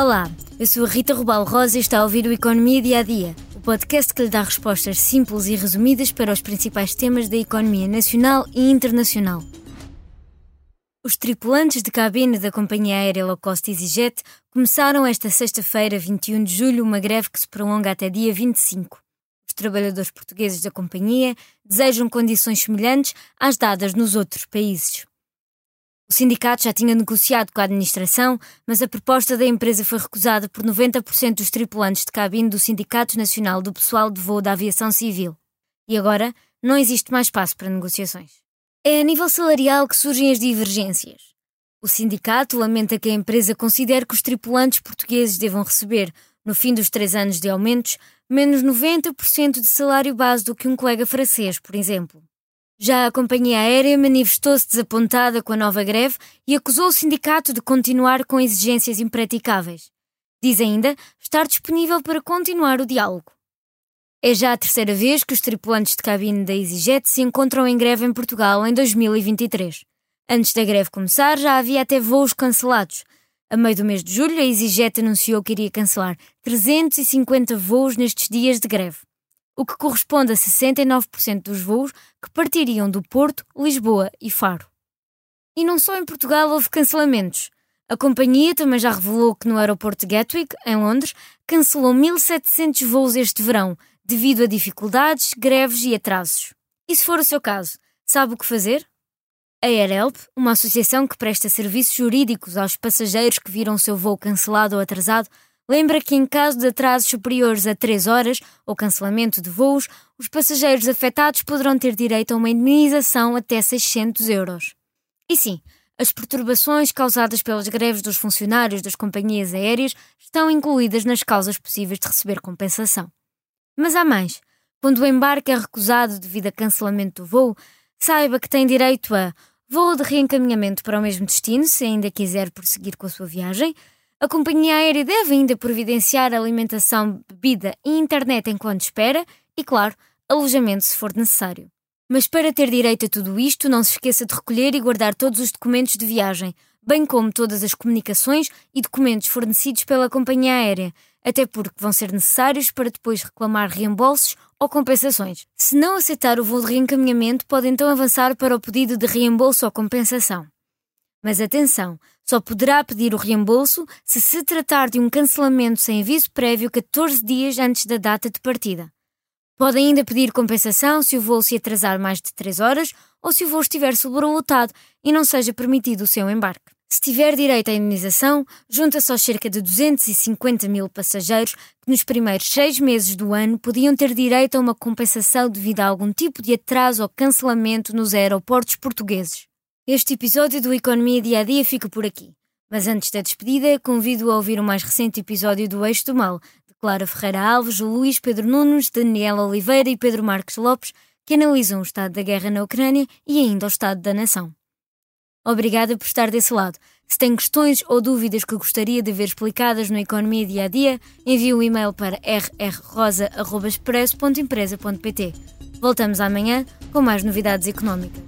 Olá, eu sou a Rita Rubal Rosa e está a ouvir o Economia Dia a Dia, o podcast que lhe dá respostas simples e resumidas para os principais temas da economia nacional e internacional. Os tripulantes de cabine da companhia aérea low cost EasyJet começaram esta sexta-feira, 21 de julho, uma greve que se prolonga até dia 25. Os trabalhadores portugueses da companhia desejam condições semelhantes às dadas nos outros países. O sindicato já tinha negociado com a administração, mas a proposta da empresa foi recusada por 90% dos tripulantes de cabine do Sindicato Nacional do Pessoal de Voo da Aviação Civil. E agora não existe mais espaço para negociações. É a nível salarial que surgem as divergências. O sindicato lamenta que a empresa considere que os tripulantes portugueses devam receber, no fim dos três anos de aumentos, menos 90% de salário base do que um colega francês, por exemplo. Já a companhia aérea manifestou-se desapontada com a nova greve e acusou o sindicato de continuar com exigências impraticáveis. Diz ainda estar disponível para continuar o diálogo. É já a terceira vez que os tripulantes de cabine da EasyJet se encontram em greve em Portugal em 2023. Antes da greve começar, já havia até voos cancelados. A meio do mês de julho, a EasyJet anunciou que iria cancelar 350 voos nestes dias de greve o que corresponde a 69% dos voos que partiriam do Porto, Lisboa e Faro. E não só em Portugal houve cancelamentos. A companhia também já revelou que no aeroporto de Gatwick, em Londres, cancelou 1.700 voos este verão, devido a dificuldades, greves e atrasos. E se for o seu caso, sabe o que fazer? A AirHelp, uma associação que presta serviços jurídicos aos passageiros que viram seu voo cancelado ou atrasado, Lembra que, em caso de atrasos superiores a 3 horas ou cancelamento de voos, os passageiros afetados poderão ter direito a uma indenização até 600 euros. E sim, as perturbações causadas pelas greves dos funcionários das companhias aéreas estão incluídas nas causas possíveis de receber compensação. Mas há mais. Quando o embarque é recusado devido a cancelamento do voo, saiba que tem direito a voo de reencaminhamento para o mesmo destino, se ainda quiser prosseguir com a sua viagem, a companhia aérea deve ainda providenciar alimentação, bebida e internet enquanto espera e, claro, alojamento se for necessário. Mas para ter direito a tudo isto, não se esqueça de recolher e guardar todos os documentos de viagem, bem como todas as comunicações e documentos fornecidos pela companhia aérea, até porque vão ser necessários para depois reclamar reembolsos ou compensações. Se não aceitar o voo de reencaminhamento, pode então avançar para o pedido de reembolso ou compensação. Mas atenção, só poderá pedir o reembolso se se tratar de um cancelamento sem aviso prévio 14 dias antes da data de partida. Pode ainda pedir compensação se o voo se atrasar mais de 3 horas ou se o voo estiver sobrelotado e não seja permitido o seu embarque. Se tiver direito à indenização, junta-se aos cerca de 250 mil passageiros que nos primeiros seis meses do ano podiam ter direito a uma compensação devido a algum tipo de atraso ou cancelamento nos aeroportos portugueses. Este episódio do Economia Dia a Dia fica por aqui. Mas antes da despedida, convido a ouvir o mais recente episódio do Eixo do Mal, de Clara Ferreira Alves, Luís Pedro Nunes, Daniela Oliveira e Pedro Marques Lopes, que analisam o estado da guerra na Ucrânia e ainda o estado da nação. Obrigada por estar desse lado. Se tem questões ou dúvidas que gostaria de ver explicadas no Economia Dia a Dia, envie um e-mail para rrrosa.expresso.empresa.pt. Voltamos amanhã com mais novidades económicas.